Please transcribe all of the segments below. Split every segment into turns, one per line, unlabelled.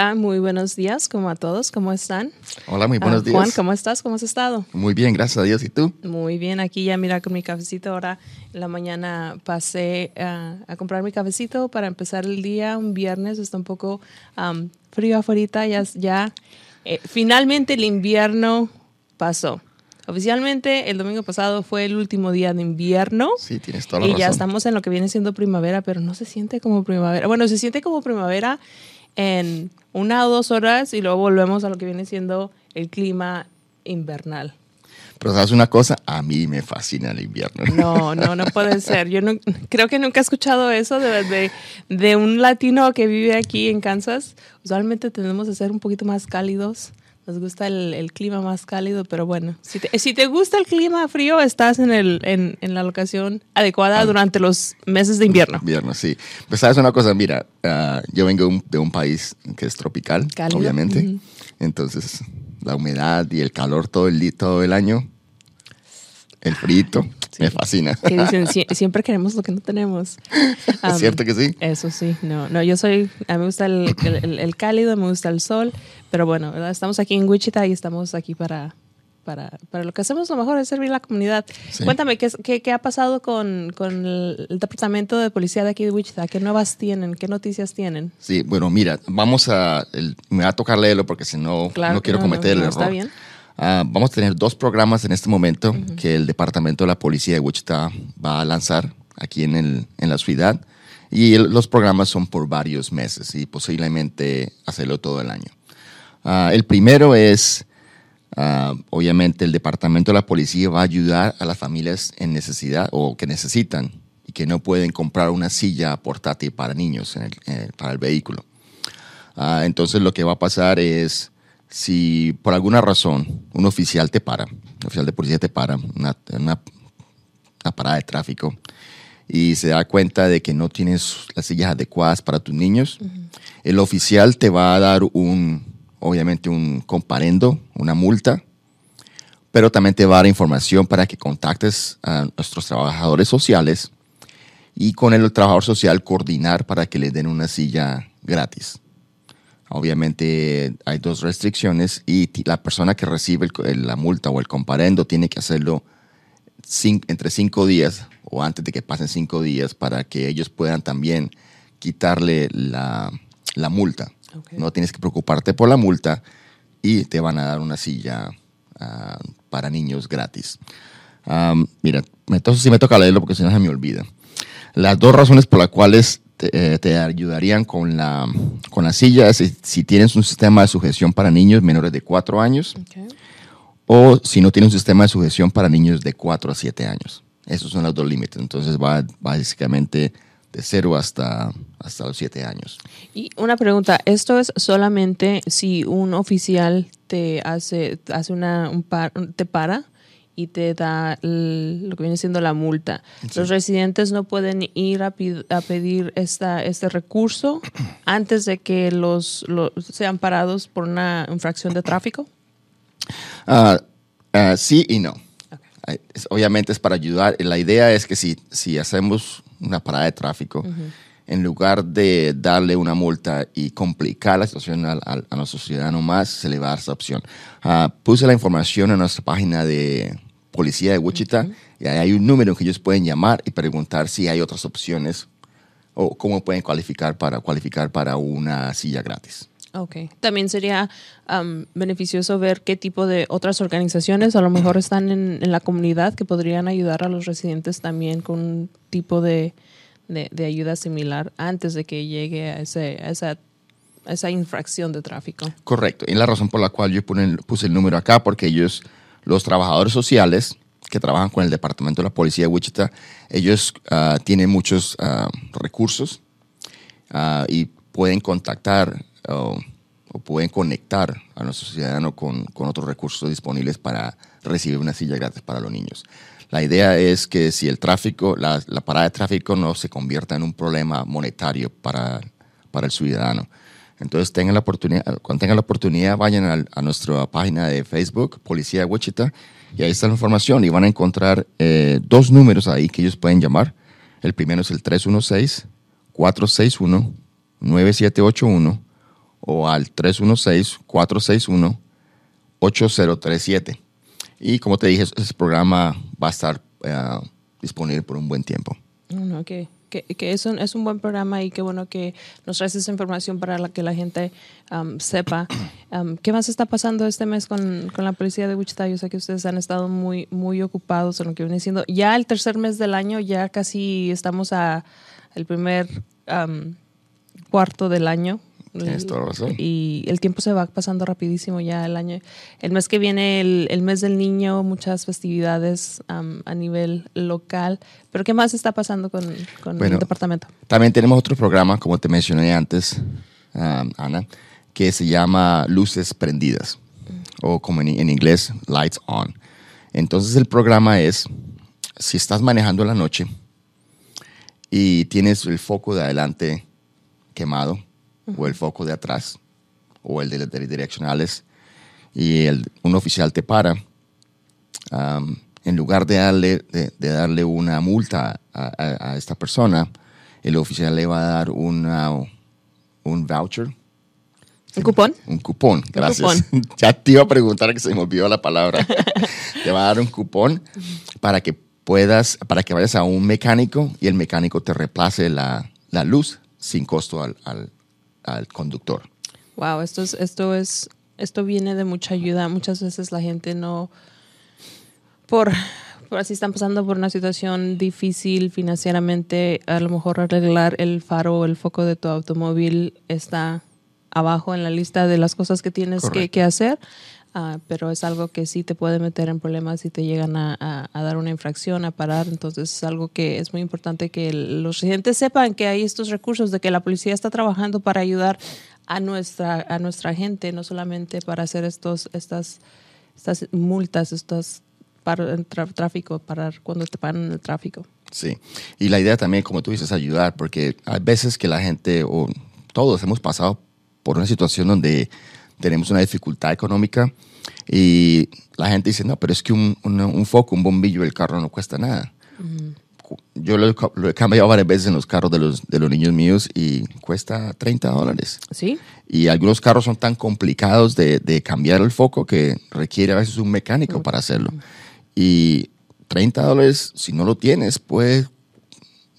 Hola, muy buenos días, como a todos, ¿cómo están?
Hola, muy buenos
Ah,
días.
Juan, ¿cómo estás? ¿Cómo has estado?
Muy bien, gracias a Dios. ¿Y tú?
Muy bien, aquí ya mira con mi cafecito. Ahora en la mañana pasé ah, a comprar mi cafecito para empezar el día, un viernes, está un poco frío afuera, ya, ya eh, finalmente el invierno pasó. Oficialmente el domingo pasado fue el último día de invierno.
Sí, tienes toda la
y
razón.
ya estamos en lo que viene siendo primavera, pero no se siente como primavera. Bueno, se siente como primavera en una o dos horas y luego volvemos a lo que viene siendo el clima invernal.
Pero sabes una cosa, a mí me fascina el invierno.
No, no, no puede ser. Yo no, creo que nunca he escuchado eso de, de, de un latino que vive aquí en Kansas. Usualmente tendemos a ser un poquito más cálidos. Nos gusta el, el clima más cálido, pero bueno, si te, si te gusta el clima frío, estás en, el, en, en la locación adecuada durante los meses de invierno.
Invierno, sí. Pues sabes una cosa, mira, ah, yo vengo de un, país que es tropical,
Cálido,
obviamente. Entonces, la humedad y el calor todo el, todo el año, el frito, me fascina.
Que dicen, "Sie- siempre queremos lo que no tenemos.
¿Es
Am,
cierto que sí?
Eso sí, no, no, yo soy, a mí me gusta el, el- el- cálido, me gusta el sol, pero bueno, ¿verdad? estamos aquí en Wichita y estamos aquí para, para, para lo que hacemos lo mejor es servir a la comunidad.
Sí.
Cuéntame, ¿qué, es- qué, qué ha pasado con, con el, el departamento de policía de aquí de Wichita? ¿Qué nuevas tienen? ¿Qué noticias tienen?
Sí, bueno, mira, vamos a, me va a tocar leerlo porque si no,
Claro
no quiero
no,
cometer
no,
el
no, está
error.
bien.
Ah, vamos a tener dos programas en este momento que el Departamento de la Policía de Wichita va a lanzar aquí en, el, en la ciudad. Y el- los programas son por varios meses y posiblemente hacerlo todo el año. Ah, el primero es, ah, obviamente, el Departamento de la Policía va a ayudar a las familias en necesidad o que necesitan y que no pueden comprar una silla portátil para niños en el- eh, para el vehículo. Entonces lo que va a pasar es, si por alguna razón un oficial te para, un oficial de policía te para, una, una- una parada de tráfico, y se da cuenta de que no tienes las sillas adecuadas para tus niños, el oficial te va a dar un, obviamente un comparendo, una multa, pero también te va a dar información para que contactes a nuestros trabajadores sociales y con el trabajador social coordinar para que le den una silla gratis. Obviamente hay dos restricciones y la persona que recibe el la multa o el comparendo tiene que hacerlo entre cinco días o antes de que pasen cinco días para que ellos puedan también quitarle la, la multa. No tienes que preocuparte por la multa y te van a dar una silla ah, para niños gratis. Mira, entonces sí me toca leerlo porque si no se me olvida. Las dos razones por las cuales te, eh, te ayudarían con la, con la silla es si, si tienes un sistema de sujeción para niños menores de 4 años o si no tienes un sistema de sujeción para niños de 4 a 7 años. Esos son los dos límites. Entonces va básicamente de 0 hasta, hasta los 7 años.
Y una pregunta, ¿esto es solamente si un oficial te hace, hace una, un par- te para y te da el- lo que viene siendo la multa? Los residentes no pueden ir a, a pedir esta, este recurso antes de que los, los sean parados por una infracción de tráfico.
Ah, ah, sí y no. Obviamente es para ayudar. La idea es que si, si hacemos una parada de tráfico, en lugar de darle una multa y complicar la situación al- al- a, nuestro ciudadano más, se le va a dar esa opción. Ah, puse la información en nuestra página de policía de Wichita y ahí hay un número que ellos pueden llamar y preguntar si hay otras opciones o cómo pueden cualificar para, cualificar para una silla gratis.
Ok. También sería beneficioso ver qué tipo de otras organizaciones a lo mejor están en, en la comunidad que podrían ayudar a los residentes también con un tipo de, de- de ayuda similar antes de que llegue a, ese, a esa, a esa infracción de tráfico.
Correcto. Y la razón por la cual yo puse el número acá, porque ellos, los trabajadores sociales que trabajan con el Departamento de la Policía de Wichita, ellos ah, tienen muchos ah, recursos ah, y pueden contactar o- o pueden conectar a nuestro ciudadano con, con otros recursos disponibles para recibir una silla gratis para los niños. La idea es que si el tráfico, la, la parada de tráfico no se convierta en un problema monetario para, para el ciudadano. Entonces, tengan la oportunidad, cuando tengan la oportunidad, vayan al- a, nuestra página de Facebook, Policía de Wichita, y ahí está la información y van a encontrar eh, dos números ahí que ellos pueden llamar. El primero es el 316-461-9781 o al 316-461-8037. Y como te dije, ese programa va a estar eh, disponible por un buen tiempo.
Mm, ok que, es, un, es un buen programa y qué bueno que nos traes esa información para la que la gente um, sepa. Um, ¿Qué más está pasando este mes con, con, la policía de Wichita? Yo sé que ustedes han estado muy, muy ocupados en lo que viene siendo. Ya el tercer mes del año, ya casi estamos a el primer um, cuarto del año. Y el tiempo se va pasando rapidísimo ya el año. El mes que viene, el, mes del niño, muchas festividades a nivel local. Pero ¿qué más está pasando con, el departamento?
También tenemos otro programa, como te mencioné antes, Ana, que se llama Luces Prendidas, o como en, en inglés, Lights On. Entonces el programa es, si estás manejando la noche y tienes el foco de adelante quemado, o el foco de atrás o el de, de direccionales y el, un oficial te para, en lugar de darle, de, darle una multa a, esta persona, el oficial le va a dar una, un voucher.
¿Un cupón?
Un cupón, gracias. ya te iba a preguntar que se me olvidó la palabra. te va a dar un cupón para que puedas, para que vayas a un mecánico y el mecánico te reemplace la, la luz sin costo al, al, al conductor.
Wow, esto es, esto es, esto viene de mucha ayuda. Muchas veces la gente no, por, por así están pasando por una situación difícil financieramente, a lo mejor arreglar el faro o el foco de tu automóvil está abajo en la lista de las cosas que tienes que, que, hacer. Ah, pero es algo que sí te puede meter en problemas si te llegan a, dar una infracción, a parar. Entonces es algo que es muy importante que los residentes sepan que hay estos recursos, de que la policía está trabajando para ayudar a nuestra, a nuestra gente, no solamente para hacer estos, estas, multas, estas para tráfico, parar cuando te paran en el tráfico.
Sí, y la idea también, como tú dices, es ayudar, porque hay veces que la gente, o todos hemos pasado por una situación donde tenemos una dificultad económica y la gente dice, no, pero es que un, un, foco, un bombillo del carro no cuesta nada. Yo lo, he cambiado varias veces en los carros de los, de los niños míos y cuesta 30 dólares.
Sí.
Y algunos carros son tan complicados de, de cambiar el foco que requiere a veces un mecánico para hacerlo. Y 30 dólares, si no lo tienes, puede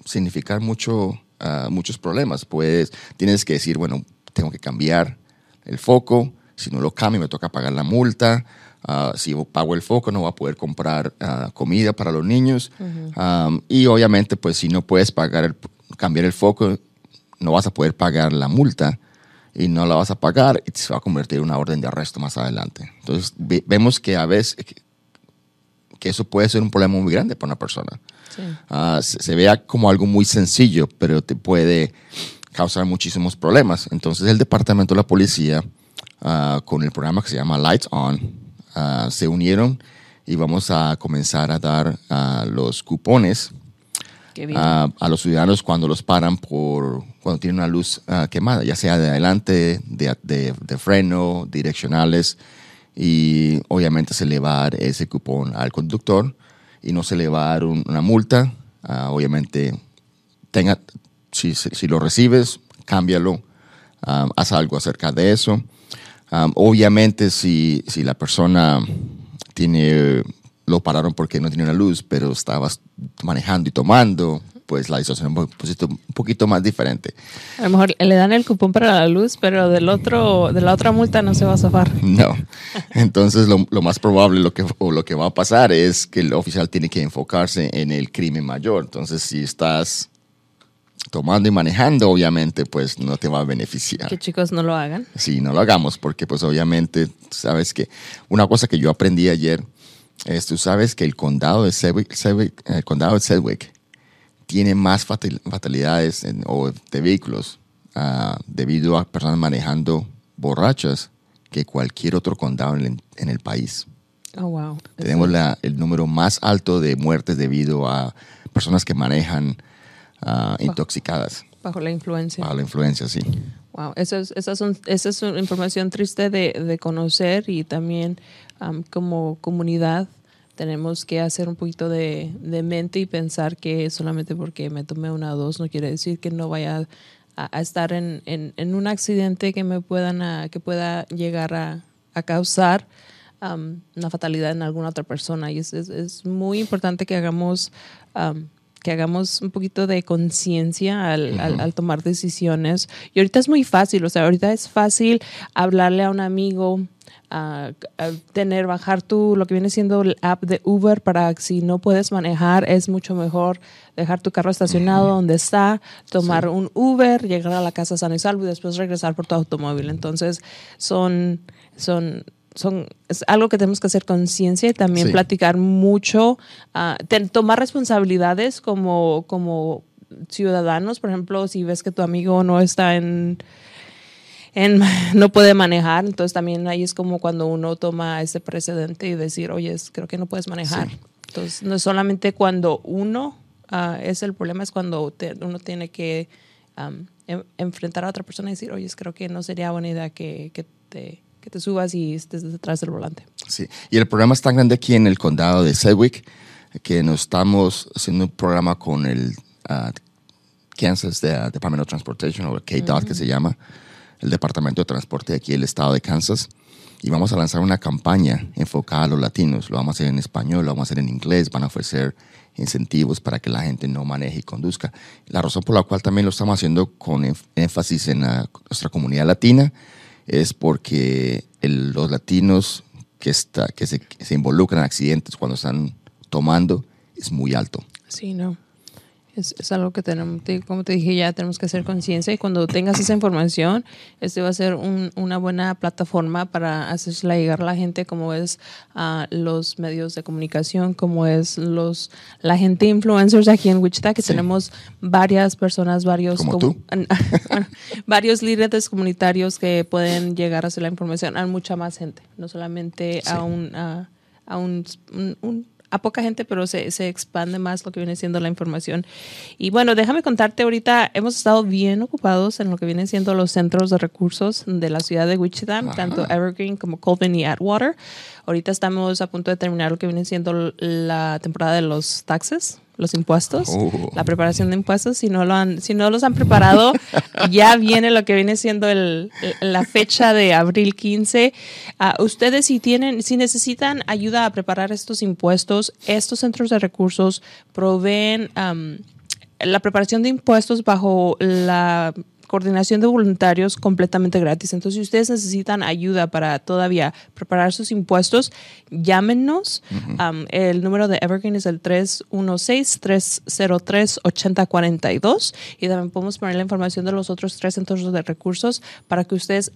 significar mucho, ah, muchos problemas. Puedes, tienes que decir, bueno, tengo que cambiar el foco, si no lo cambio me toca pagar la multa, uh, si pago el foco no voy a poder comprar uh, comida para los niños. Um, y obviamente pues si no puedes pagar el, cambiar el foco no vas a poder pagar la multa. Y no la vas a pagar y se va a convertir en una orden de arresto más adelante. Entonces vemos que a veces que eso puede ser un problema muy grande para una persona. Uh, se, se, vea como algo muy sencillo, pero te puede causar muchísimos problemas. Entonces el departamento de la policía, ah, con el programa que se llama Lights On, ah, se unieron y vamos a comenzar a dar ah, los cupones a los ciudadanos cuando los paran por cuando tienen una luz quemada, ya sea de adelante, de, de, freno, direccionales, y obviamente se le va a dar ese cupón al conductor y no se le va a dar una multa. obviamente tenga, si, si lo recibes, cámbialo, um, haz algo acerca de eso. Um, obviamente, si, si la persona tiene, lo pararon porque no tiene una luz, pero estabas manejando y tomando, pues la situación es un poquito, más diferente.
A lo mejor le dan el cupón para la luz, pero del otro, de la otra multa no se va a zafar.
No. Entonces lo, lo, más probable lo que, o lo que va a pasar es que el oficial tiene que enfocarse en el crimen mayor. Entonces si estás tomando y manejando, obviamente, pues no te va a beneficiar.
Que chicos no lo hagan.
Sí, no lo hagamos, porque pues obviamente, sabes que una cosa que yo aprendí ayer es, tú sabes que el condado de Sedgwick, el condado de Sedgwick tiene más fatalidades o de vehículos ah, debido a personas manejando borrachas que cualquier otro condado en, el país.
Oh, wow.
Tenemos la, el número más alto de muertes debido a personas que manejan Ah, intoxicadas.
Bajo la influencia.
Bajo la influencia, sí.
Wow, esa es, esa es una información triste de, de conocer y también como comunidad tenemos que hacer un poquito de, de, mente y pensar que solamente porque me tomé una o dos no quiere decir que no vaya a, estar en, en, un accidente que me puedan que pueda llegar a, a causar um, una fatalidad en alguna otra persona. Y es, es, muy importante que hagamos, um, que hagamos un poquito de conciencia al, al, tomar decisiones. Y ahorita es muy fácil, o sea, ahorita es fácil hablarle a un amigo. a tener, bajar tu, lo que viene siendo el app de Uber para si no puedes manejar, es mucho mejor dejar tu carro estacionado donde está, tomar un Uber, llegar a la casa sano y salvo y después regresar por tu automóvil. Entonces, son, son son, es algo que tenemos que hacer conciencia y también platicar mucho, uh, tomar responsabilidades como, como ciudadanos. Por ejemplo, si ves que tu amigo no está en, en, no puede manejar, entonces también ahí es como cuando uno toma ese precedente y decir, oye, creo que no puedes manejar. Entonces, no es solamente cuando uno uh, es el problema, es cuando uno tiene que um, enfrentar a otra persona y decir, oye, creo que no sería buena idea que, que te que te subas y estés detrás del volante.
Sí, y el programa es tan grande aquí en el condado de Sedgwick que nos estamos haciendo un programa con el uh, Kansas de, uh, Department of Transportation, o el KDOT que se llama, el Departamento de Transporte de aquí, el estado de Kansas. Y vamos a lanzar una campaña enfocada a los latinos. Lo vamos a hacer en español, lo vamos a hacer en inglés. Van a ofrecer incentivos para que la gente no maneje y conduzca. La razón por la cual también lo estamos haciendo con énfasis en nuestra comunidad latina es porque los latinos que, está, que, se, que se involucran en accidentes cuando están tomando es muy alto.
Sí, no. Es, algo que tenemos, como te dije ya, tenemos que hacer conciencia y cuando tengas esa información, este va a ser una buena plataforma para hacerla llegar a la gente, como es a los medios de comunicación, como es los la gente influencers aquí en Wichita, que tenemos varias personas, varios, varios líderes comunitarios que pueden llegar a hacer la información a mucha más gente, no solamente a un, a, un a poca gente, pero se, se, expande más lo que viene siendo la información. Y bueno, déjame contarte ahorita, hemos estado bien ocupados en lo que vienen siendo los centros de recursos de la ciudad de Wichita, tanto Evergreen como Colvin y Atwater. Ahorita estamos a punto de terminar lo que viene siendo la temporada de los taxes los impuestos, oh. la preparación de impuestos. Si no, lo han, si no los han preparado, ya viene lo que viene siendo el, la fecha de abril 15. Ah, ustedes si tienen, si necesitan ayuda a preparar estos impuestos, estos centros de recursos proveen la preparación de impuestos bajo la coordinación de voluntarios completamente gratis. Entonces, si ustedes necesitan ayuda para todavía preparar sus impuestos, llámenos. Um, el número de Evergreen es el 316-303-8042 y también podemos poner la información de los otros tres centros de recursos para que ustedes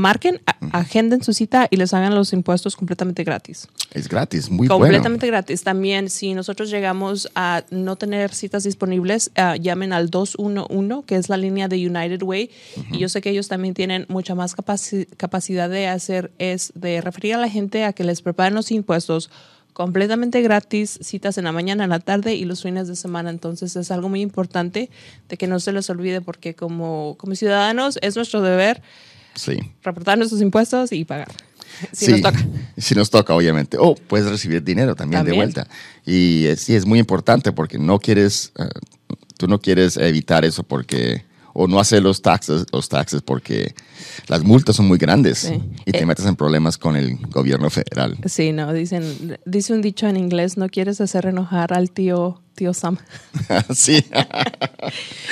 marquen, agenden su cita y les hagan los impuestos completamente gratis.
Es gratis, muy
Completamente gratis. También, si nosotros llegamos a no tener citas disponibles, uh, llamen al 211, que es la línea de United Way. Y yo sé que ellos también tienen mucha más capacidad de hacer, es de referir a la gente a que les preparen los impuestos completamente gratis, citas en la mañana, en la tarde y los fines de semana. Entonces es algo muy importante de que no se les olvide porque como, como ciudadanos es nuestro deber
Sí.
Reportar nuestros impuestos y pagar. Si nos toca.
Si nos toca, obviamente. O puedes recibir dinero también, de vuelta. Y sí, es muy importante porque no quieres, eh, tú no quieres evitar eso porque o no hacer los taxes, los taxes porque las multas son muy grandes y te eh, metes en problemas con el gobierno federal.
Sí, no, dicen, dice un dicho en inglés, no quieres hacer enojar al tío, tío Sam.
sí.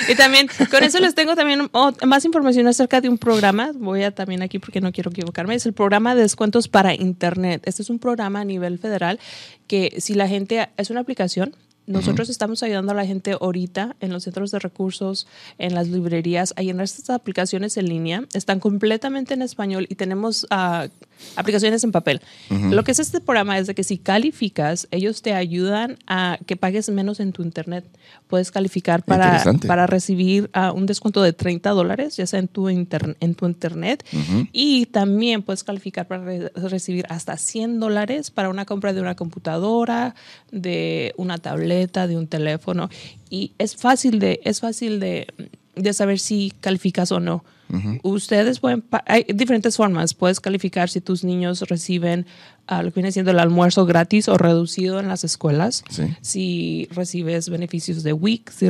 y también, con eso les tengo también más información acerca de un programa, voy a también aquí porque no quiero equivocarme, es el programa de descuentos para Internet. Este es un programa a nivel federal que si la gente, es una aplicación, nosotros estamos ayudando a la gente ahorita en los centros de recursos, en las librerías, ahí en estas aplicaciones en línea. Están completamente en español y tenemos uh, aplicaciones en papel. Lo que es este programa es de que si calificas, ellos te ayudan a que pagues menos en tu internet. Puedes calificar para, para recibir uh, un descuento de 30 dólares, ya sea en tu, en tu internet. Y también puedes calificar para recibir hasta 100 dólares para una compra de una computadora, de una tableta de un teléfono y es fácil de, es fácil de, de saber si calificas o no. Ustedes pueden, hay diferentes formas. Puedes calificar si tus niños reciben uh, lo que viene siendo el almuerzo gratis o reducido en las escuelas. Si recibes beneficios de WIC, si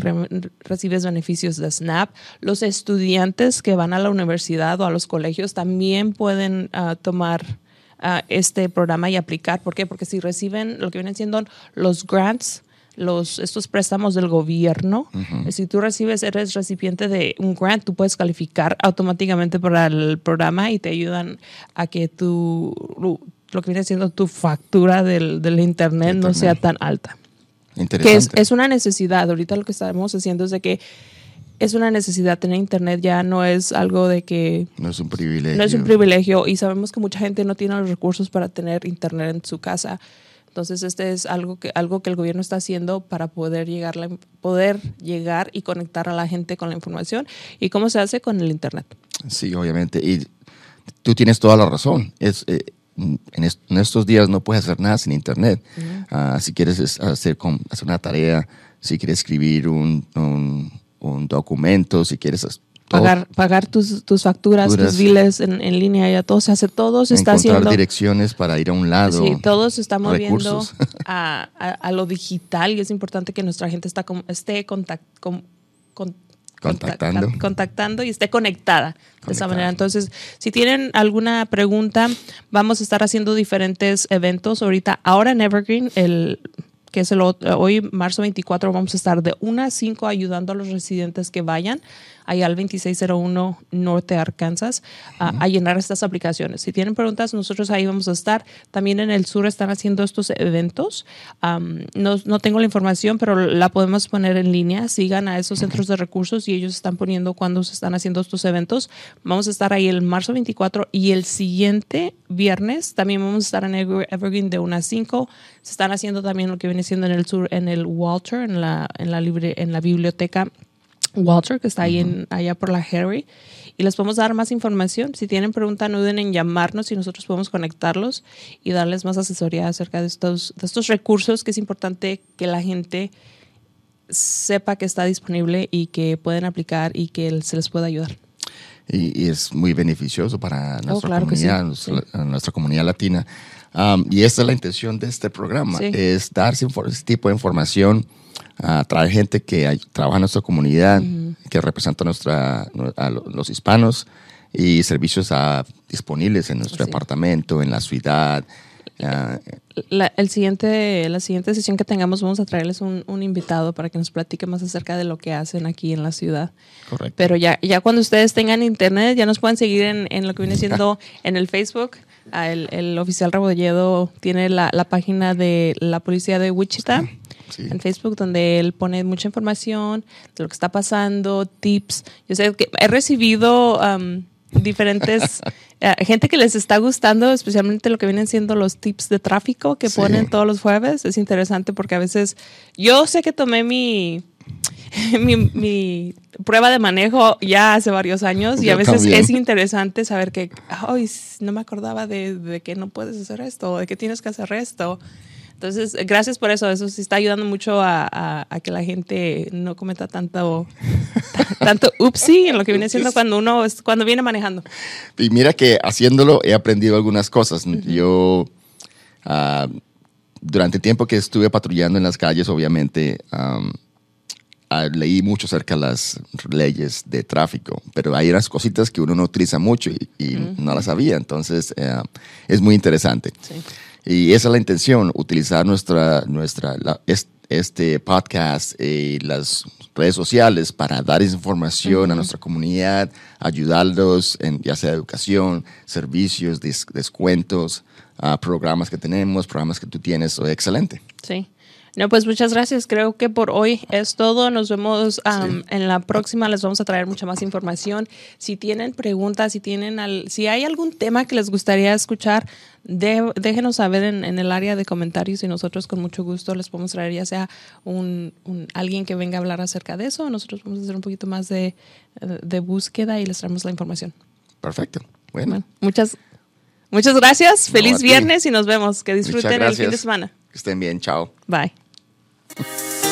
recibes beneficios de SNAP. Los estudiantes que van a la universidad o a los colegios también pueden uh, tomar uh, este programa y aplicar. ¿Por qué? Porque si reciben lo que vienen siendo los grants, los, estos préstamos del gobierno. Si tú recibes, eres recipiente de un grant, tú puedes calificar automáticamente para el programa y te ayudan a que tu, lo que viene siendo tu factura del, del internet, no sea tan alta. Que es, es, una necesidad. Ahorita lo que estamos haciendo es de que es una necesidad. Tener internet ya no es algo de que...
No es un privilegio.
No es un privilegio y sabemos que mucha gente no tiene los recursos para tener internet en su casa. Entonces, este es algo que, algo que el gobierno está haciendo para poder llegar, la, poder llegar y conectar a la gente con la información. ¿Y cómo se hace con el Internet?
Sí, obviamente. Y tú tienes toda la razón. Es, eh, en, estos días no puedes hacer nada sin Internet. Ah, si quieres hacer, hacer una tarea, si quieres escribir un, un, un documento, si quieres
pagar, pagar tus, tus facturas, tus biles en, en, línea, ya todo se hace, todo se está haciendo.
direcciones para ir a un lado.
Sí, todo se está moviendo a, a, lo digital y es importante que nuestra gente está, esté contact,
contactando.
contactando y esté conectada de esa manera. Entonces, si tienen alguna pregunta, vamos a estar haciendo diferentes eventos ahorita. Ahora en Evergreen, el que es el hoy marzo 24 vamos a estar de 1 a 5 ayudando a los residentes que vayan allá al 2601 Norte Arkansas a, llenar estas aplicaciones. Si tienen preguntas, nosotros ahí vamos a estar. También en el sur están haciendo estos eventos. no, no, tengo la información, pero la podemos poner en línea. Sigan a esos centros de recursos y ellos están poniendo cuando se están haciendo estos eventos. Vamos a estar ahí el marzo 24 y el siguiente viernes también vamos a estar en Evergreen de 1 a 5. Se están haciendo también lo que viene siendo en el sur, en el Walter, en la, en la, libre, en la biblioteca Walter, que está ahí en, allá por la Harry, y les podemos dar más información. Si tienen preguntas, no duden en llamarnos y nosotros podemos conectarlos y darles más asesoría acerca de estos, de estos recursos que es importante que la gente sepa que está disponible y que pueden aplicar y que se les pueda ayudar.
Y, es muy beneficioso para oh, nuestra comunidad, nuestra comunidad latina. Um, y esta es la intención de este programa, es dar ese tipo de información a traer gente que trabaja en nuestra comunidad, que representa a, nuestra, a los hispanos y servicios disponibles en nuestro departamento, en la ciudad.
La, el siguiente, la siguiente sesión que tengamos vamos a traerles un, un, invitado para que nos platique más acerca de lo que hacen aquí en la ciudad.
Correcto.
Pero ya, ya cuando ustedes tengan internet, ya nos pueden seguir en, en lo que viene siendo en el Facebook. Ah, el, el, oficial Rebolledo tiene la, la, página de la policía de Wichita en Facebook, donde él pone mucha información de lo que está pasando, tips. Yo sé que he recibido um, diferentes eh, gente que les está gustando, especialmente lo que vienen siendo los tips de tráfico que ponen todos los jueves. Es interesante porque a veces yo sé que tomé mi mi, prueba de manejo ya hace varios años y a veces es interesante saber que, ay, no me acordaba de, de, que no puedes hacer esto, de que tienes que hacer esto. Entonces, gracias por eso. Eso sí está ayudando mucho a, que la gente no cometa tanto, tanto upsi en lo que viene siendo cuando uno cuando viene manejando.
Y mira que haciéndolo he aprendido algunas cosas. Yo, ah, durante el tiempo que estuve patrullando en las calles, obviamente, ah, leí mucho acerca de las leyes de tráfico, pero hay unas cositas que uno no utiliza mucho y, no las sabía. Entonces, eh, es muy interesante. Sí. Y esa es la intención, utilizar nuestra, nuestra, este podcast y las redes sociales para dar información a nuestra comunidad, ayudarlos en ya sea educación, servicios, descuentos, uh, programas que tenemos, programas que tú tienes. Excelente.
Sí. No, pues muchas gracias. Creo que por hoy es todo. Nos vemos en la próxima. Les vamos a traer mucha más información. Si tienen preguntas, si tienen al, si hay algún tema que les gustaría escuchar, déjenos saber en, el área de comentarios y nosotros con mucho gusto les podemos traer ya sea un, alguien que venga a hablar acerca de eso. Nosotros vamos a hacer un poquito más de, búsqueda y les traemos la información.
Perfecto. Bueno.
muchas, muchas gracias. Feliz viernes y nos vemos. Que disfruten el fin de semana.
Que estén bien. Chao.
Bye. Thank you.